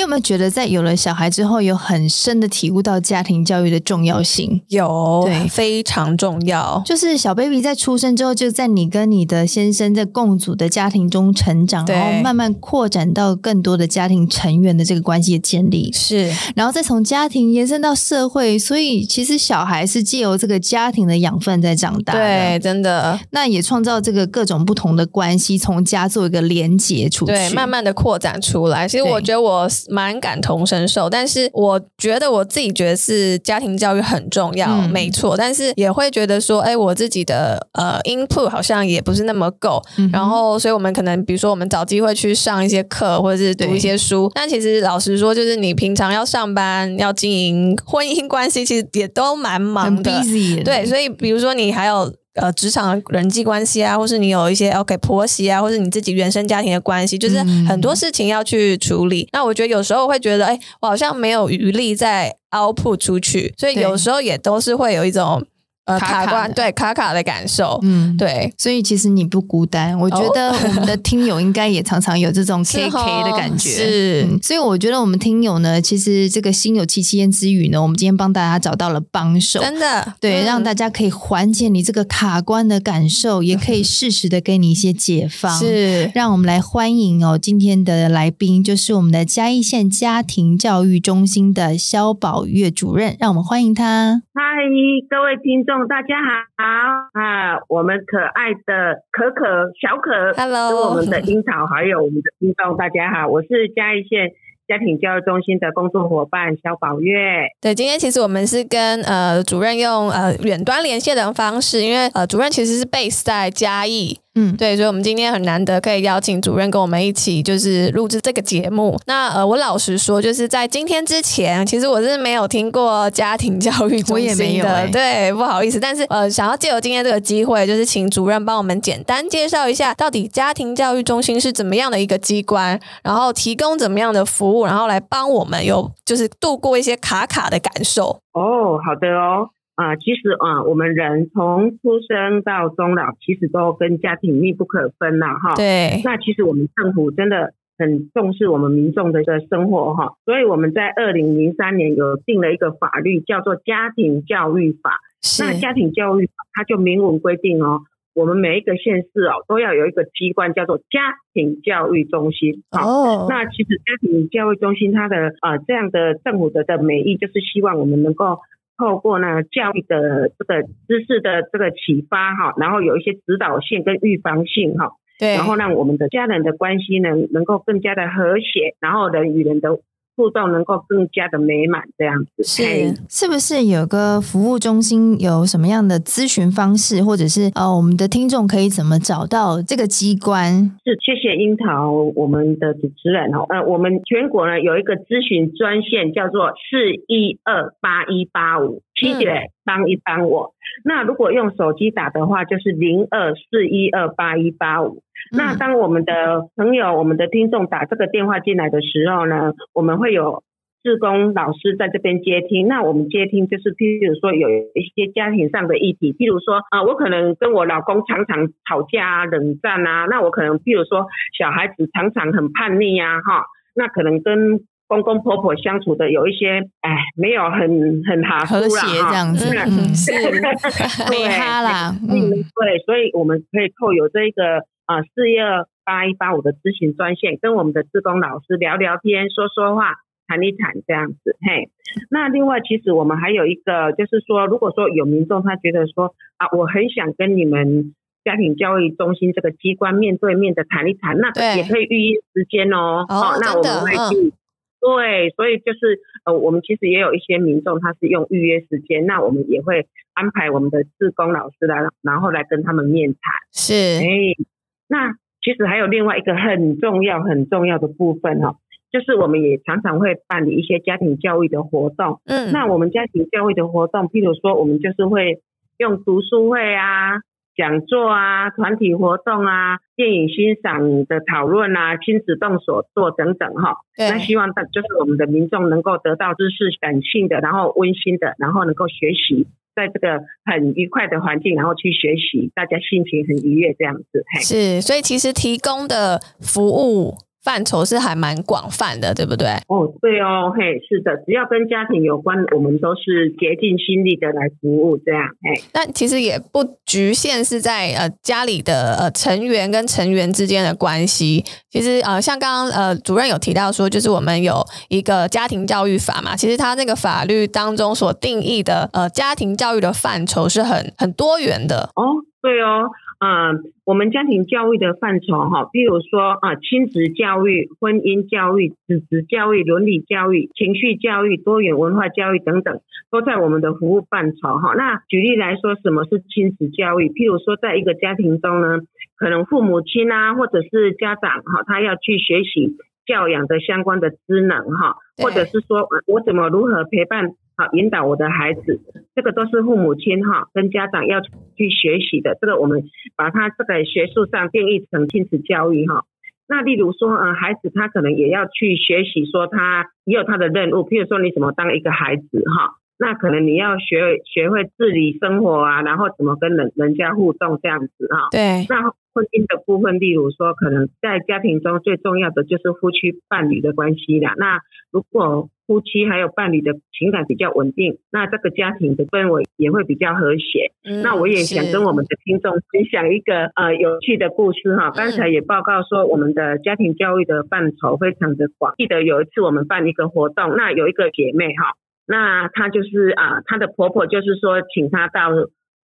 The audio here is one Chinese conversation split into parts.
你有没有觉得，在有了小孩之后，有很深的体悟到家庭教育的重要性？有，对，非常重要。就是小 baby 在出生之后，就在你跟你的先生在共组的家庭中成长，然后慢慢扩展到更多的家庭成员的这个关系的建立。是，然后再从家庭延伸到社会，所以其实小孩是借由这个家庭的养分在长大。对，真的。那也创造这个各种不同的关系，从家做一个连结出去，对，慢慢的扩展出来。其实我觉得我。蛮感同身受，但是我觉得我自己觉得是家庭教育很重要，嗯、没错。但是也会觉得说，哎，我自己的呃 input 好像也不是那么够。嗯、然后，所以我们可能比如说，我们找机会去上一些课，或者是读一些书。但其实老实说，就是你平常要上班，要经营婚姻关系，其实也都蛮忙的。对，所以比如说你还有。呃，职场人际关系啊，或是你有一些 OK 婆媳啊，或是你自己原生家庭的关系，就是很多事情要去处理。嗯、那我觉得有时候会觉得，哎，我好像没有余力再 output 出去，所以有时候也都是会有一种。呃，卡关，对卡卡的感受，嗯，对，所以其实你不孤单，我觉得我们的听友应该也常常有这种 K K 的感觉，是、嗯，所以我觉得我们听友呢，其实这个心有戚戚焉之余呢，我们今天帮大家找到了帮手，真的，对，嗯、让大家可以缓解你这个卡关的感受，也可以适时的给你一些解放，是，让我们来欢迎哦，今天的来宾就是我们的嘉义县家庭教育中心的肖宝月主任，让我们欢迎他。嗨，各位听众。大家好啊！我们可爱的可可小可，Hello，我们的樱桃，还有我们的听众，大家好，我是嘉义县家庭教育中心的工作伙伴肖宝月。对，今天其实我们是跟呃主任用呃远端连线的方式，因为呃主任其实是 base 在嘉义。嗯，对，所以，我们今天很难得可以邀请主任跟我们一起，就是录制这个节目。那呃，我老实说，就是在今天之前，其实我是没有听过家庭教育中心的，我也没有欸、对，不好意思。但是呃，想要借由今天这个机会，就是请主任帮我们简单介绍一下，到底家庭教育中心是怎么样的一个机关，然后提供怎么样的服务，然后来帮我们有就是度过一些卡卡的感受。哦，好的哦。啊，其实啊，我们人从出生到终老，其实都跟家庭密不可分了哈。对。那其实我们政府真的很重视我们民众的一个生活哈，所以我们在二零零三年有定了一个法律，叫做《家庭教育法》。是。那家庭教育法它就明文规定哦，我们每一个县市哦都要有一个机关叫做家庭教育中心。哦。那其实家庭教育中心它的呃这样的政府的的美意就是希望我们能够。透过呢教育的这个知识的这个启发哈，然后有一些指导性跟预防性哈，对，然后让我们的家人的关系呢能够更加的和谐，然后人与人的。互动能够更加的美满，这样子是是不是有个服务中心？有什么样的咨询方式，或者是呃，我们的听众可以怎么找到这个机关？是谢谢樱桃，我们的主持人哦。呃，我们全国呢有一个咨询专线，叫做四一二八一八五，七姐帮一帮我。那如果用手机打的话，就是零二四一二八一八五。那当我们的朋友、我们的听众打这个电话进来的时候呢，我们会有志工老师在这边接听。那我们接听就是，譬如说有一些家庭上的议题，譬如说啊，我可能跟我老公常常吵架啊、冷战啊，那我可能譬如说小孩子常常很叛逆啊，哈，那可能跟公公婆婆相处的有一些，哎，没有很很和和谐这样子，嗯，是，没哈啦，嗯，对，所以我们可以透有这个。啊，四一二八一八五的咨询专线，跟我们的志工老师聊聊天，说说话，谈一谈这样子。嘿，那另外，其实我们还有一个，就是说，如果说有民众他觉得说啊，我很想跟你们家庭教育中心这个机关面对面的谈一谈，那也可以预约时间哦。哦，哦，那我们会去。嗯、对，所以就是呃，我们其实也有一些民众他是用预约时间，那我们也会安排我们的志工老师来，然后来跟他们面谈。是，哎。那其实还有另外一个很重要、很重要的部分哈，就是我们也常常会办理一些家庭教育的活动。嗯，那我们家庭教育的活动，譬如说，我们就是会用读书会啊、讲讲座啊、团体活动啊、电影欣赏的讨论啊、亲子动手做等等哈。那希望的就是我们的民众能够得到知识感性的，然后温馨的，然后能够学习，在这个很愉快的环境，然后去学习，大家心情很愉悦这样子。是，所以其实提供的服务。范畴是还蛮广泛的，对不对？哦，对哦，嘿，是的，只要跟家庭有关，我们都是竭尽心力的来服务，这样，嘿。那其实也不局限是在呃家里的呃成员跟成员之间的关系。其实呃，像刚刚呃主任有提到说，就是我们有一个家庭教育法嘛，其实它那个法律当中所定义的呃家庭教育的范畴是很很多元的。哦，对哦。嗯、呃，我们家庭教育的范畴哈，譬如说啊，亲子教育、婚姻教育、子职教育、伦理教育、情绪教育、多元文化教育等等，都在我们的服务范畴哈。那举例来说，什么是亲子教育？譬如说，在一个家庭中呢，可能父母亲啊，或者是家长哈，他要去学习教养的相关的知能哈，或者是说我怎么如何陪伴。好，引导我的孩子，这个都是父母亲哈跟家长要去学习的。这个我们把它这个学术上定义成亲子教育哈。那例如说，呃，孩子他可能也要去学习，说他也有他的任务，譬如说你怎么当一个孩子哈。那可能你要学学会自理生活啊，然后怎么跟人人家互动这样子哈。对。那婚姻的部分，例如说，可能在家庭中最重要的就是夫妻伴侣的关系啦。那如果夫妻还有伴侣的情感比较稳定，那这个家庭的氛围也会比较和谐。嗯，那我也想跟我们的听众分享一个呃有趣的故事哈。刚才也报告说，我们的家庭教育的范畴非常的广。记得有一次我们办一个活动，那有一个姐妹哈，那她就是啊，她的婆婆就是说请她到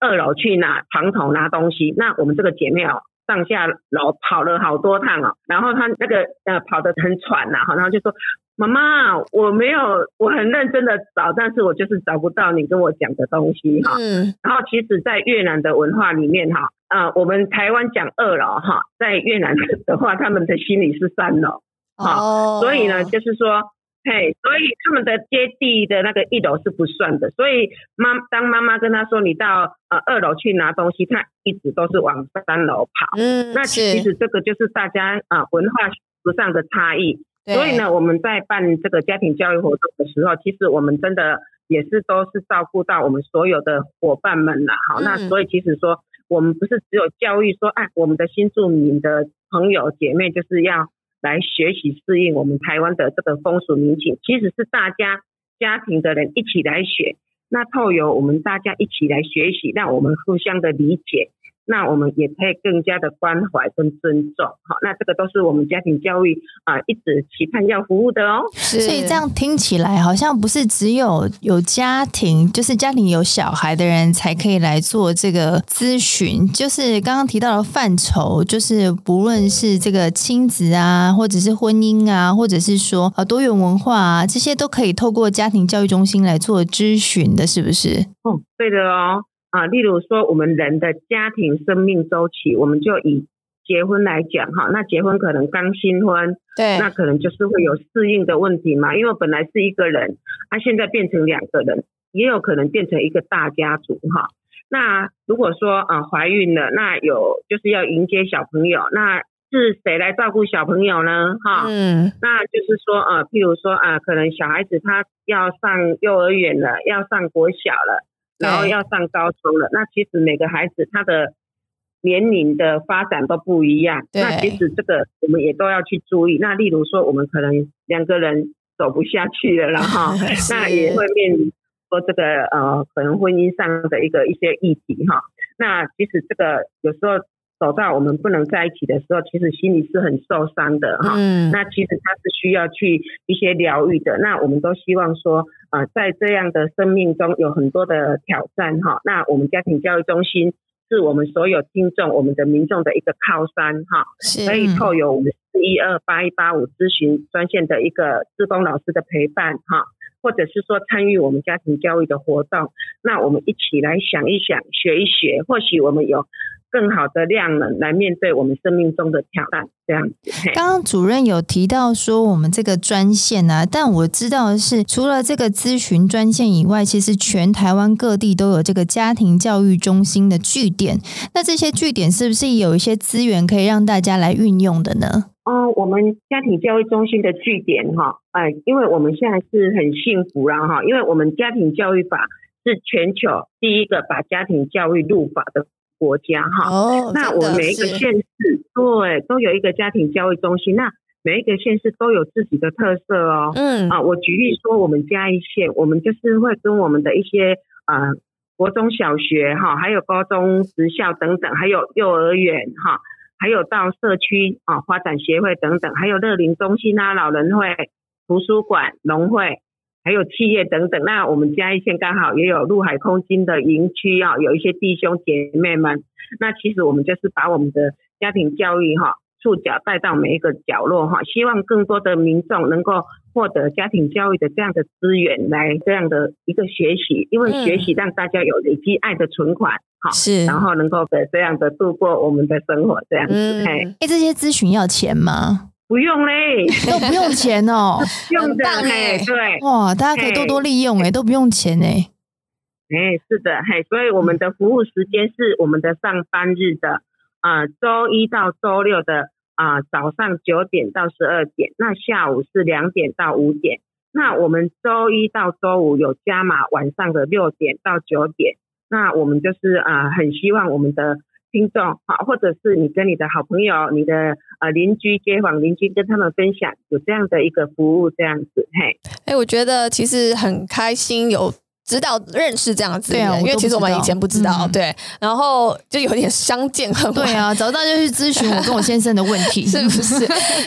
二楼去拿床头拿东西。那我们这个姐妹哦，上下楼跑了好多趟哦，然后她那个呃跑得很喘呐，然后就说。妈妈，我没有，我很认真的找，但是我就是找不到你跟我讲的东西哈。嗯。然后其实，在越南的文化里面哈，啊，我们台湾讲二楼哈，在越南的话，他们的心里是三楼。哦。所以呢，就是说，嘿，所以他们的接地的那个一楼是不算的。所以妈，当妈妈跟他说你到呃二楼去拿东西，他一直都是往三楼跑。嗯。那其实这个就是大家啊文化上的差异。所以呢，我们在办这个家庭教育活动的时候，其实我们真的也是都是照顾到我们所有的伙伴们了。好，那所以其实说，我们不是只有教育说，哎，我们的新住民的朋友姐妹就是要来学习适应我们台湾的这个风俗民情，其实是大家家庭的人一起来学，那透由我们大家一起来学习，让我们互相的理解。那我们也可以更加的关怀跟尊重，好，那这个都是我们家庭教育啊一直期盼要服务的哦。所以这样听起来好像不是只有有家庭，就是家庭有小孩的人才可以来做这个咨询。就是刚刚提到的范畴，就是不论是这个亲子啊，或者是婚姻啊，或者是说啊多元文化啊，这些都可以透过家庭教育中心来做咨询的，是不是？哦，对的哦。啊，例如说我们人的家庭生命周期，我们就以结婚来讲哈，那结婚可能刚新婚，对，那可能就是会有适应的问题嘛，因为本来是一个人，他现在变成两个人，也有可能变成一个大家族哈。那如果说啊怀孕了，那有就是要迎接小朋友，那是谁来照顾小朋友呢？哈，嗯，那就是说啊，譬如说啊，可能小孩子他要上幼儿园了，要上国小了。然后要上高中了，那其实每个孩子他的年龄的发展都不一样，那其实这个我们也都要去注意。那例如说，我们可能两个人走不下去了，然后那也会面临说这个呃，可能婚姻上的一个一些议题哈。那其实这个有时候。走到我们不能在一起的时候，其实心里是很受伤的哈。嗯。那其实他是需要去一些疗愈的。那我们都希望说，呃，在这样的生命中有很多的挑战哈。那我们家庭教育中心是我们所有听众、我们的民众的一个靠山哈。是。可以透过我们四一二八一八五咨询专线的一个志工老师的陪伴哈，或者是说参与我们家庭教育的活动，那我们一起来想一想、学一学，或许我们有。更好的量能来面对我们生命中的挑战。这样子。刚刚主任有提到说我们这个专线啊，但我知道的是，除了这个咨询专线以外，其实全台湾各地都有这个家庭教育中心的据点。那这些据点是不是有一些资源可以让大家来运用的呢？哦，我们家庭教育中心的据点哈，哎，因为我们现在是很幸福了哈，因为我们家庭教育法是全球第一个把家庭教育入法的国家哈。哦，那我们每一个县市对都有一个家庭教育中心，那每一个县市都有自己的特色哦。嗯啊，我举例说，我们嘉义县，我们就是会跟我们的一些呃国中小学哈，还有高中职校等等，还有幼儿园哈。还有到社区啊发展协会等等，还有乐龄中心啊、老人会、图书馆、农会，还有企业等等。那我们嘉义县刚好也有陆海空军的营区啊，有一些弟兄姐妹们。那其实我们就是把我们的家庭教育哈触角带到每一个角落哈，希望更多的民众能够获得家庭教育的这样的资源，来这样的一个学习，因为学习让大家有累积爱的存款。好是，然后能够的这样的度过我们的生活，这样子。哎、嗯，这些咨询要钱吗？不用嘞，都不用钱哦，用的嘿，对，哇，大家可以多多利用哎，都不用钱哎，哎，是的，嘿，所以我们的服务时间是我们的上班日的啊、呃，周一到周六的啊、呃、早上九点到十二点，那下午是两点到五点，那我们周一到周五有加码晚上的六点到九点。那我们就是啊、呃，很希望我们的听众好，或者是你跟你的好朋友、你的呃邻居、街坊邻居跟他们分享有这样的一个服务，这样子嘿。哎、我觉得其实很开心有。知道认识这样子，对啊，因为其实我们以前不知道，嗯、对，然后就有点相见恨晚。对啊，早知道就去咨询我跟我先生的问题，是不是？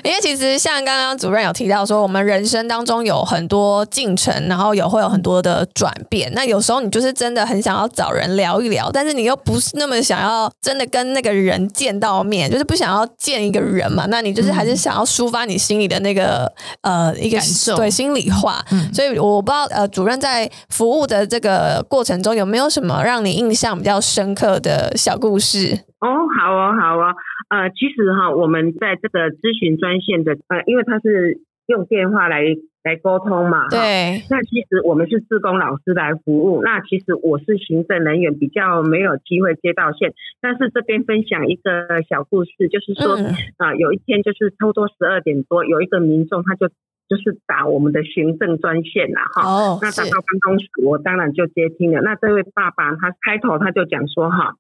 因为其实像刚刚主任有提到说，我们人生当中有很多进程，然后有会有很多的转变。那有时候你就是真的很想要找人聊一聊，但是你又不是那么想要真的跟那个人见到面，就是不想要见一个人嘛。那你就是还是想要抒发你心里的那个、嗯、呃一个感受，对，心里话。嗯、所以我不知道呃，主任在服务的这个过程中有没有什么让你印象比较深刻的小故事？哦，好哦，好哦。呃，其实哈，我们在这个咨询专线的呃，因为他是用电话来来沟通嘛，对。那其实我们是自工老师来服务，那其实我是行政人员，比较没有机会接到线。但是这边分享一个小故事，就是说啊、嗯呃，有一天就是差不多十二点多，有一个民众他就。就是打我们的行政专线啦，哈、哦，那打到办公室，我当然就接听了。那这位爸爸他开头他就讲说，哈，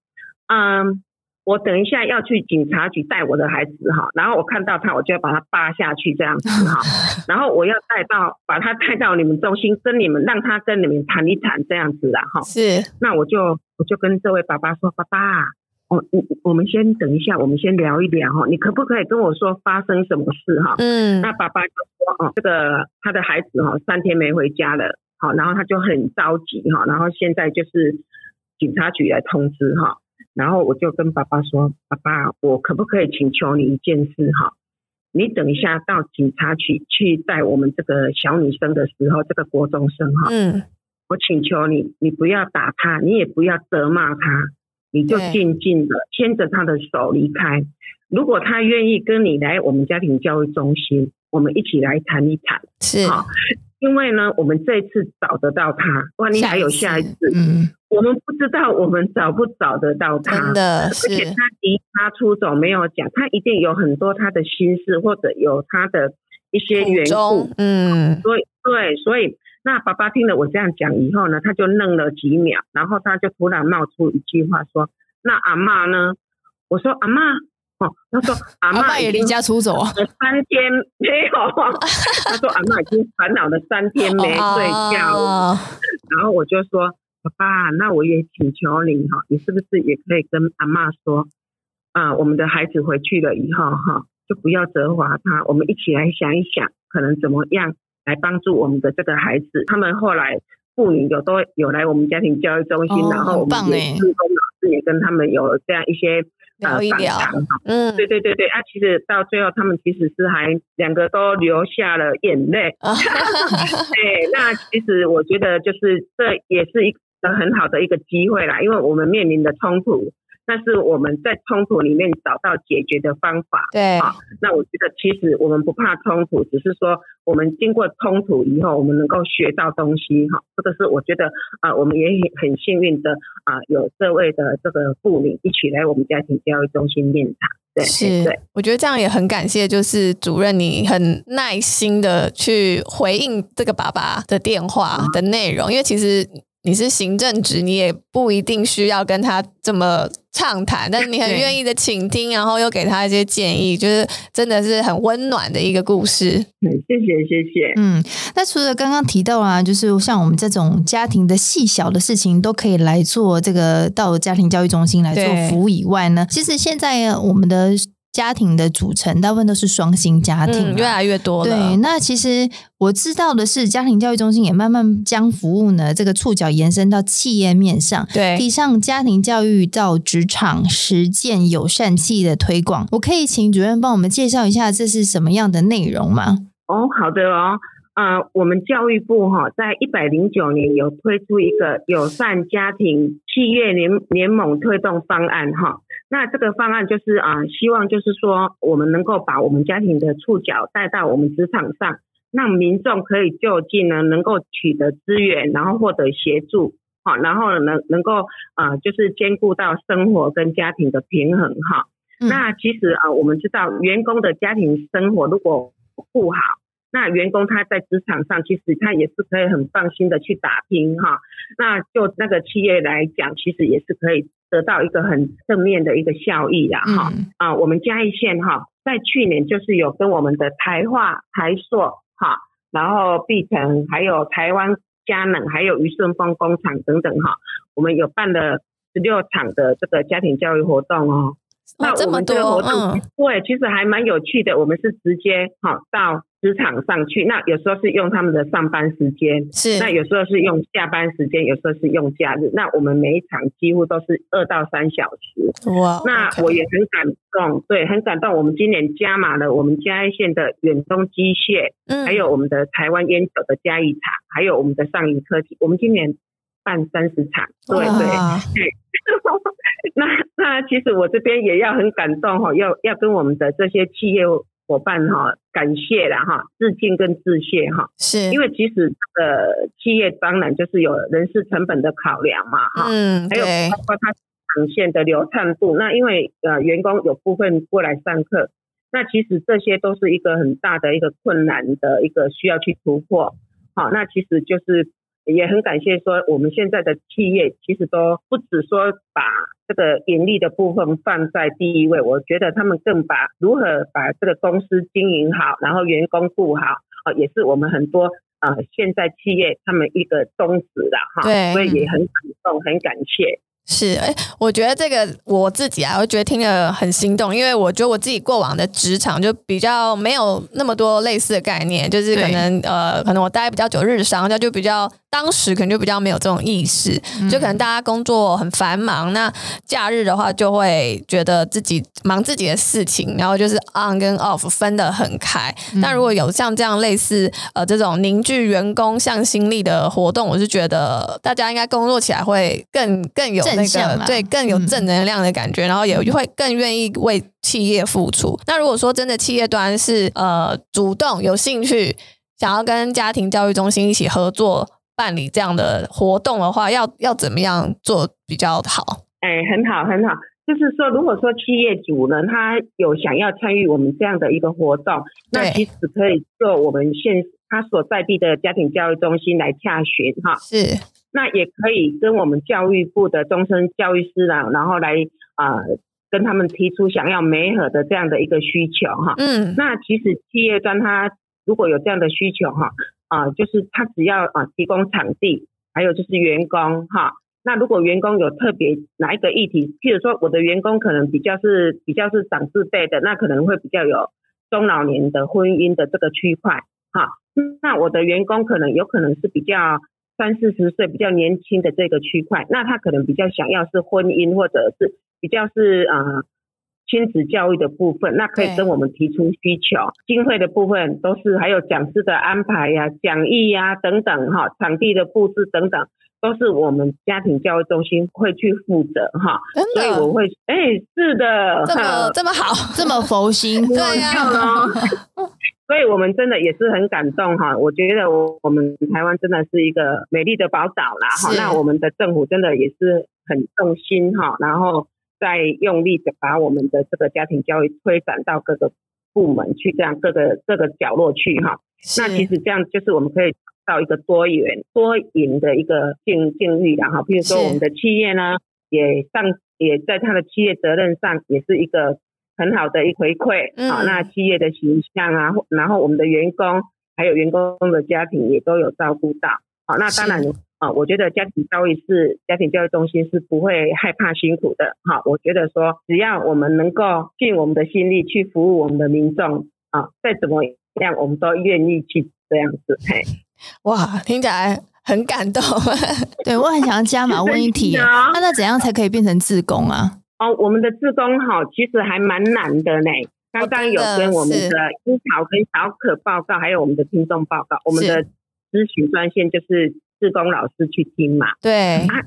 嗯，我等一下要去警察局带我的孩子，哈，然后我看到他，我就要把他扒下去这样子，哈，然后我要带到把他带到你们中心，跟你们让他跟你们谈一谈这样子啦，哈，是，那我就我就跟这位爸爸说，爸爸。哦，我我们先等一下，我们先聊一聊哈。你可不可以跟我说发生什么事哈？嗯，那爸爸就说哦，这个他的孩子哈三天没回家了，好，然后他就很着急哈，然后现在就是警察局来通知哈，然后我就跟爸爸说，爸爸，我可不可以请求你一件事哈？你等一下到警察局去带我们这个小女生的时候，这个国中生哈，嗯，我请求你，你不要打他，你也不要责骂他。你就静静的牵着他的手离开。如果他愿意跟你来我们家庭教育中心，我们一起来谈一谈。是，好，因为呢，我们这一次找得到他，万一还有下一次，嗯，我们不知道我们找不找得到他。真的，而且他离家出走没有讲，他一定有很多他的心事，或者有他的一些缘故。嗯，所以对，所以。那爸爸听了我这样讲以后呢，他就愣了几秒，然后他就突然冒出一句话说：“那阿嬷呢？”我说：“阿嬷，哦。”他说：“ 阿嬷也离家出走啊，三天没有。”他说：“阿嬷已经烦恼了三天没睡觉。”然后我就说：“爸爸，那我也请求你哈，你是不是也可以跟阿嬷说，啊，我们的孩子回去了以后哈，就不要责罚他，我们一起来想一想，可能怎么样？”来帮助我们的这个孩子，他们后来妇女有都有来我们家庭教育中心，哦、然后我们也志工老师也跟他们有这样一些聊一聊，呃、嗯，对对对对，啊，其实到最后他们其实是还两个都流下了眼泪，对，那其实我觉得就是这也是一个很好的一个机会啦，因为我们面临的冲突。那是我们在冲突里面找到解决的方法。对啊，那我觉得其实我们不怕冲突，只是说我们经过冲突以后，我们能够学到东西哈。这个是我觉得啊，我们也很幸运的啊，有这位的这个妇女一起来我们家庭教育中心面谈。对，是，对，我觉得这样也很感谢，就是主任你很耐心的去回应这个爸爸的电话的内容，因为其实。你是行政职，你也不一定需要跟他这么畅谈，但是你很愿意的倾听，然后又给他一些建议，就是真的是很温暖的一个故事。嗯，谢谢谢谢。嗯，那除了刚刚提到啊，就是像我们这种家庭的细小的事情都可以来做这个到家庭教育中心来做服务以外呢，其实现在我们的。家庭的组成大部分都是双薪家庭，嗯，越来越多了。对，那其实我知道的是，家庭教育中心也慢慢将服务呢这个触角延伸到企业面上，对，提倡家庭教育到职场实践友善企业的推广。我可以请主任帮我们介绍一下这是什么样的内容吗？哦，好的哦。呃，我们教育部哈，在一百零九年有推出一个友善家庭企业联联盟推动方案哈。那这个方案就是啊，希望就是说，我们能够把我们家庭的触角带到我们职场上，让民众可以就近呢，能够取得资源，然后获得协助，好，然后能能够啊，就是兼顾到生活跟家庭的平衡哈。那其实啊，我们知道员工的家庭生活如果不好。那员工他在职场上，其实他也是可以很放心的去打拼哈。那就那个企业来讲，其实也是可以得到一个很正面的一个效益的哈。啊，我们嘉义县哈，在去年就是有跟我们的台化、台塑哈，然后碧城，还有台湾佳能，还有余顺丰工厂等等哈，我们有办了十六场的这个家庭教育活动哦。那我们这个活动，对，其实还蛮有趣的。我们是直接哈到。职场上去，那有时候是用他们的上班时间，是那有时候是用下班时间，有时候是用假日。那我们每一场几乎都是二到三小时。哇！那我也很感动，对，很感动。我们今年加码了我们嘉义县的远东机械，嗯，还有我们的台湾烟酒的嘉义厂，还有我们的上银科技。我们今年办三十场，对对对。那那其实我这边也要很感动哈，要要跟我们的这些企业。伙伴哈，感谢了哈，致敬跟致谢哈，是。因为其实呃，企业当然就是有人事成本的考量嘛哈，嗯，还有包括它呈现的流畅度，那因为呃员工有部分过来上课，那其实这些都是一个很大的一个困难的一个需要去突破，好，那其实就是也很感谢说我们现在的企业其实都不只说把。这个盈利的部分放在第一位，我觉得他们更把如何把这个公司经营好，然后员工顾好，啊，也是我们很多啊现在企业他们一个宗旨了哈，所以也很感动，很感谢。是，哎，我觉得这个我自己啊，我觉得听了很心动，因为我觉得我自己过往的职场就比较没有那么多类似的概念，就是可能呃，可能我待比较久日商，那就比较当时可能就比较没有这种意识，就可能大家工作很繁忙，那假日的话就会觉得自己忙自己的事情，然后就是 on 跟 off 分得很开。那如果有像这样类似呃这种凝聚员工向心力的活动，我是觉得大家应该工作起来会更更有。那个对，更有正能量的感觉，嗯、然后也会更愿意为企业付出。那如果说真的企业端是呃主动有兴趣想要跟家庭教育中心一起合作办理这样的活动的话，要要怎么样做比较好？哎，很好很好，就是说，如果说企业主呢，他有想要参与我们这样的一个活动，那其实可以做我们现他所在地的家庭教育中心来洽询哈。是。那也可以跟我们教育部的终身教育师啊，然后来啊、呃、跟他们提出想要媒合的这样的一个需求哈。嗯，那其实企业端他如果有这样的需求哈啊、呃，就是他只要啊提供场地，还有就是员工哈。那如果员工有特别哪一个议题，譬如说我的员工可能比较是比较是长字辈的，那可能会比较有中老年的婚姻的这个区块哈。那我的员工可能有可能是比较。三四十岁比较年轻的这个区块，那他可能比较想要是婚姻或者是比较是呃亲子教育的部分，那可以跟我们提出需求。经费的部分都是还有讲师的安排呀、啊、讲义呀、啊、等等哈，场地的布置等等，都是我们家庭教育中心会去负责哈。所以我会，哎、欸，是的，这么这么好，这么佛心，对呀、啊。所以我们真的也是很感动哈。我觉得我我们台湾真的是一个美丽的宝岛啦哈。那我们的政府真的也是很用心哈，然后再用力的把我们的这个家庭教育推展到各个部门去，这样各个各个角落去哈。那其实这样就是我们可以到一个多元多赢的一个境境遇的哈。比如说我们的企业呢，也上也在他的企业责任上也是一个很好的一回馈啊。那企业的形象啊，然后我们的员工还有员工的家庭也都有照顾到。好，那当然啊，我觉得家庭教育是家庭教育中心是不会害怕辛苦的。好，我觉得说只要我们能够尽我们的心力去服务我们的民众啊，再怎么。这样我们都愿意去这样子，嘿，哇，听起来很感动。对，我很想要加码问一题，那、啊、那怎样才可以变成自工啊？哦，我们的志工哈，其实还蛮难的呢。刚刚有跟我们的樱桃跟小可报告，还有我们的听众报告，我们的咨询专线就是志工老师去听嘛。对，啊，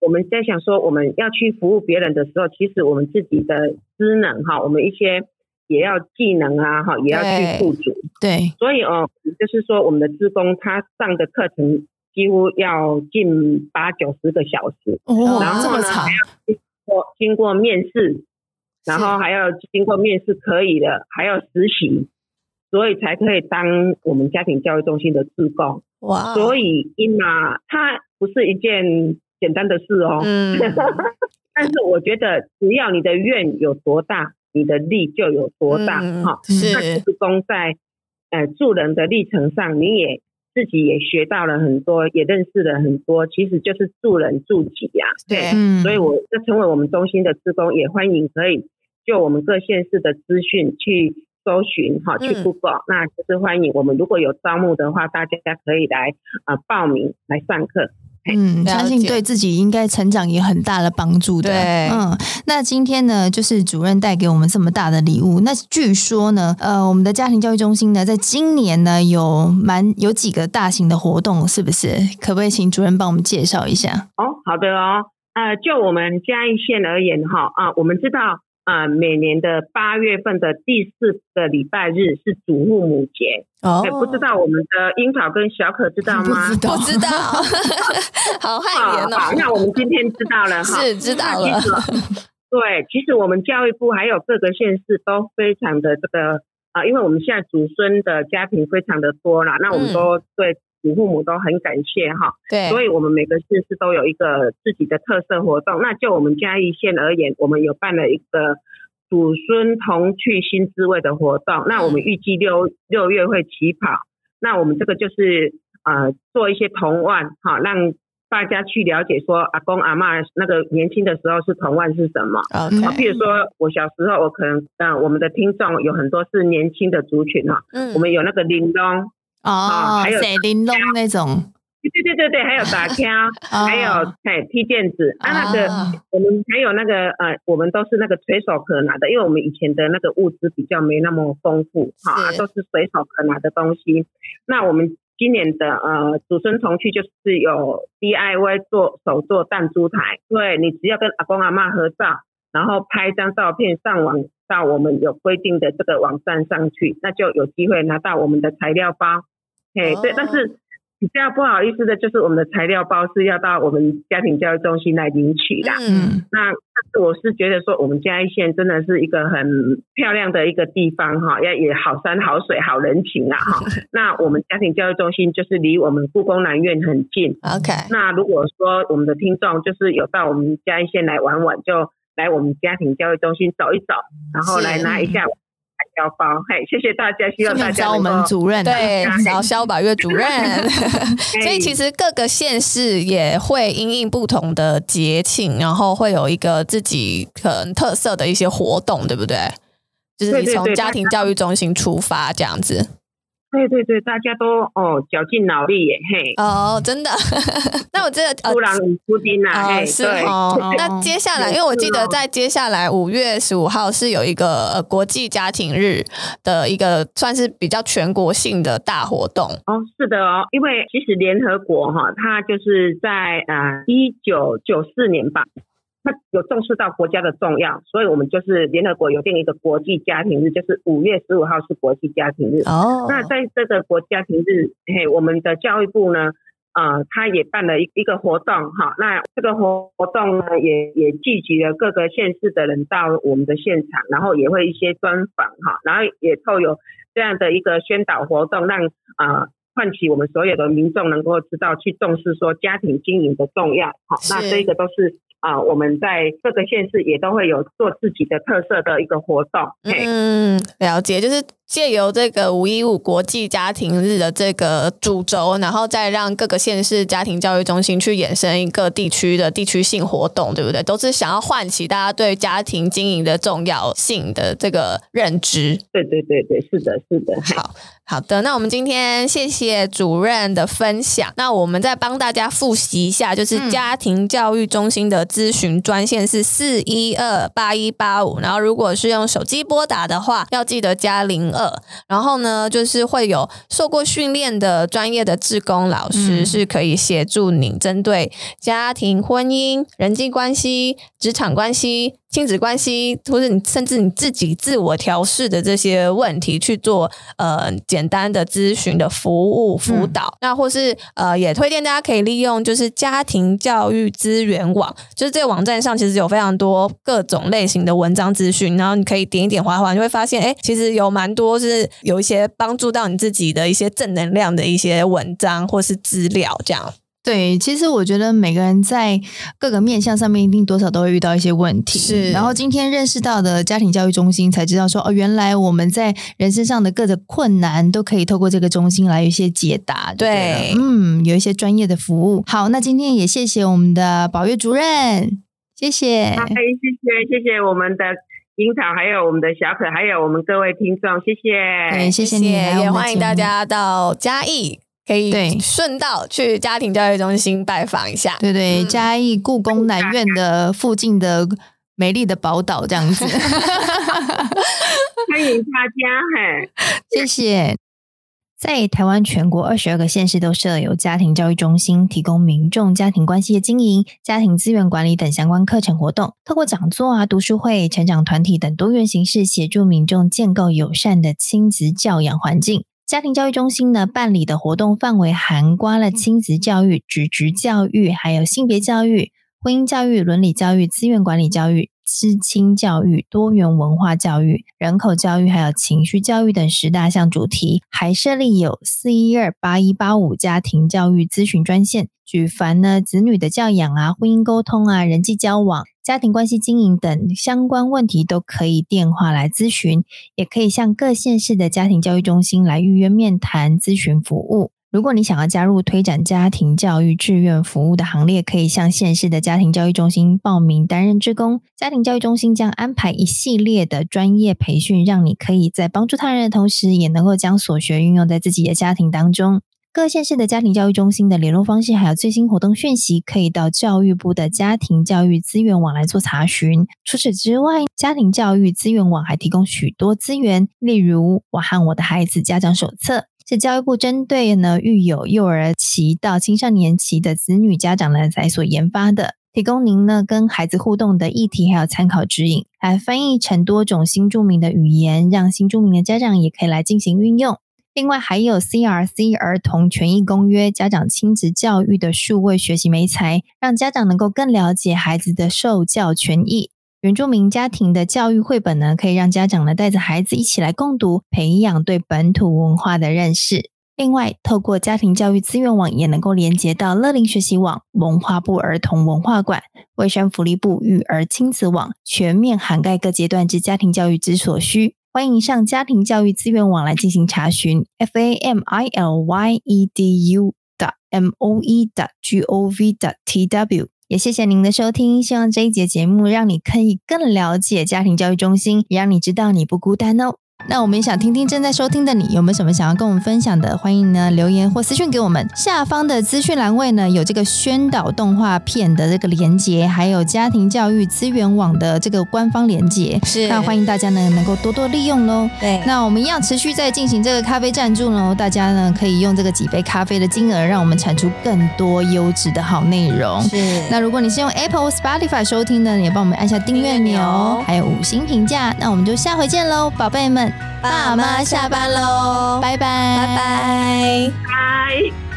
我们在想说，我们要去服务别人的时候，其实我们自己的职能哈，我们一些。也要技能啊，哈，也要去付足。对，所以哦，就是说，我们的志工他上的课程几乎要近八九十个小时，哦，然后呢，还要经过经过面试，然后还要经过面试可以的，还要实习，所以才可以当我们家庭教育中心的志工。哇，所以因嘛，它不是一件简单的事哦。嗯，但是我觉得，只要你的愿有多大。你的力就有多大哈？是，那志工在呃助人的历程上，你也自己也学到了很多，也认识了很多，其实就是助人助己呀。对，所以我就成为我们中心的职工，也欢迎可以就我们各县市的资讯去搜寻哈，去 Google，那就是欢迎我们如果有招募的话，大家可以来啊报名来上课。嗯，相信对自己应该成长也很大的帮助的。对，嗯，那今天呢，就是主任带给我们这么大的礼物。那据说呢，呃，我们的家庭教育中心呢，在今年呢，有蛮有几个大型的活动，是不是？可不可以请主任帮我们介绍一下？哦，好的哦，呃，就我们嘉义县而言哈，啊，我们知道。啊、呃，每年的八月份的第四个礼拜日是祖父母节哦、欸。不知道我们的樱桃跟小可知道吗？不知道，知道。好汗颜哦。好，那我们今天知道了 哈。是知道了。对，其实我们教育部还有各个县市都非常的这个啊、呃，因为我们现在祖孙的家庭非常的多啦，那我们都对。祖父母都很感谢哈，对，所以我们每个县市都有一个自己的特色活动。那就我们嘉义县而言，我们有办了一个祖孙同去新滋味的活动。那我们预计六六月会起跑。那我们这个就是呃做一些童玩哈，让大家去了解说阿公阿嬷那个年轻的时候是童玩是什么。啊，比如说我小时候，我可能呃我们的听众有很多是年轻的族群哈，嗯，我们有那个铃东。哦，还有谁玲珑那种？对对对对，还有打枪，还有哎踢毽子啊，那个我们还有那个呃，我们都是那个随手可拿的，因为我们以前的那个物资比较没那么丰富哈，都是随手可拿的东西。那我们今年的呃祖孙同去就是有 DIY 做手做弹珠台，对，你只要跟阿公阿妈合照，然后拍一张照片上网到我们有规定的这个网站上去，那就有机会拿到我们的材料包。嘿，对，但是比较不好意思的就是我们的材料包是要到我们家庭教育中心来领取的。嗯，那但是我是觉得说，我们嘉义县真的是一个很漂亮的一个地方哈，要也好山好水好人情啊哈。那我们家庭教育中心就是离我们故宫南院很近。OK，那如果说我们的听众就是有到我们嘉义县来玩玩，就来我们家庭教育中心走一走，然后来拿一下。小包，嘿，谢谢大家，希望大家找我们 主任，对，找萧百月主任。所以其实各个县市也会因应不同的节庆，然后会有一个自己可能特色的一些活动，对不对？就是你从家庭教育中心出发这样子。对对对，大家都哦绞尽脑力耶，嘿哦，真的。那我这个突然出丁啊，嘿，是哦。那接下来，因为我记得在接下来五月十五号是有一个呃国际家庭日的一个算是比较全国性的大活动哦，是的哦，因为其实联合国哈，它就是在呃一九九四年吧。他有重视到国家的重要，所以我们就是联合国有定一个国际家庭日，就是五月十五号是国际家庭日。哦，那在这个国家庭日，嘿，我们的教育部呢，呃，他也办了一一个活动，哈，那这个活活动呢，也也聚集了各个县市的人到我们的现场，然后也会一些专访，哈，然后也透有这样的一个宣导活动，让啊唤起我们所有的民众能够知道去重视说家庭经营的重要，好，那这个都是。啊，我们在各个县市也都会有做自己的特色的一个活动。嗯，了解，就是。借由这个五一五国际家庭日的这个主轴，然后再让各个县市家庭教育中心去衍生一个地区的地区性活动，对不对？都是想要唤起大家对家庭经营的重要性的这个认知。对对对对，是的，是的。好好的，那我们今天谢谢主任的分享。那我们再帮大家复习一下，就是家庭教育中心的咨询专线是四一二八一八五，然后如果是用手机拨打的话，要记得加零二。然后呢，就是会有受过训练的专业的志工老师，是可以协助您针对家庭、婚姻、人际关系、职场关系。亲子关系，或者你甚至你自己自我调试的这些问题去做呃简单的咨询的服务辅导，嗯、那或是呃也推荐大家可以利用就是家庭教育资源网，就是这个网站上其实有非常多各种类型的文章资讯，然后你可以点一点滑滑，你会发现哎，其实有蛮多是有一些帮助到你自己的一些正能量的一些文章或是资料这样。对，其实我觉得每个人在各个面向上面一定多少都会遇到一些问题。是，然后今天认识到的家庭教育中心，才知道说哦，原来我们在人身上的各种困难都可以透过这个中心来有一些解答。对，嗯，有一些专业的服务。好，那今天也谢谢我们的宝月主任，谢谢。好，谢谢，谢谢我们的樱桃，还有我们的小可，还有我们各位听众，谢谢。对，谢谢你，也欢迎大家到嘉义。可以对，顺道去家庭教育中心拜访一下。对对，嘉义故宫南院的附近的美丽的宝岛这样子。欢迎大家，嘿，谢谢。在台湾全国二十二个县市都设有家庭教育中心，提供民众家庭关系的经营、家庭资源管理等相关课程活动。透过讲座啊、读书会、成长团体等多元形式，协助民众建构友善的亲子教养环境。家庭教育中心呢，办理的活动范围涵盖了亲子教育、职职教育，还有性别教育、婚姻教育、伦理教育、资源管理教育、知青教育、多元文化教育、人口教育，还有情绪教育等十大项主题，还设立有四一二八一八五家庭教育咨询专线，举凡呢子女的教养啊、婚姻沟通啊、人际交往。家庭关系经营等相关问题都可以电话来咨询，也可以向各县市的家庭教育中心来预约面谈咨询服务。如果你想要加入推展家庭教育志愿服务的行列，可以向县市的家庭教育中心报名担任志工。家庭教育中心将安排一系列的专业培训，让你可以在帮助他人的同时，也能够将所学运用在自己的家庭当中。各县市的家庭教育中心的联络方式，还有最新活动讯息，可以到教育部的家庭教育资源网来做查询。除此之外，家庭教育资源网还提供许多资源，例如《我和我的孩子家长手册》，是教育部针对呢育有幼儿期到青少年期的子女家长呢才所研发的，提供您呢跟孩子互动的议题，还有参考指引，还翻译成多种新住民的语言，让新住民的家长也可以来进行运用。另外还有 CRC 儿童权益公约、家长亲子教育的数位学习媒材，让家长能够更了解孩子的受教权益。原住民家庭的教育绘本呢，可以让家长呢带着孩子一起来共读，培养对本土文化的认识。另外，透过家庭教育资源网，也能够连接到乐龄学习网、文化部儿童文化馆、卫生福利部育儿亲子网，全面涵盖各阶段之家庭教育之所需。欢迎上家庭教育资源网来进行查询，f a m i l y e d u dot m o e dot g o v dot t w。也谢谢您的收听，希望这一节节目让你可以更了解家庭教育中心，也让你知道你不孤单哦。那我们也想听听正在收听的你有没有什么想要跟我们分享的，欢迎呢留言或私讯给我们。下方的资讯栏位呢有这个宣导动画片的这个连接，还有家庭教育资源网的这个官方连接，是那欢迎大家呢能够多多利用喽。对，那我们一样持续在进行这个咖啡赞助喽，大家呢可以用这个几杯咖啡的金额，让我们产出更多优质的好内容。是，那如果你是用 Apple Spotify 收听的，也帮我们按下订阅钮，还有五星评价。那我们就下回见喽，宝贝们，爸妈下班喽。拜拜。拜拜。拜。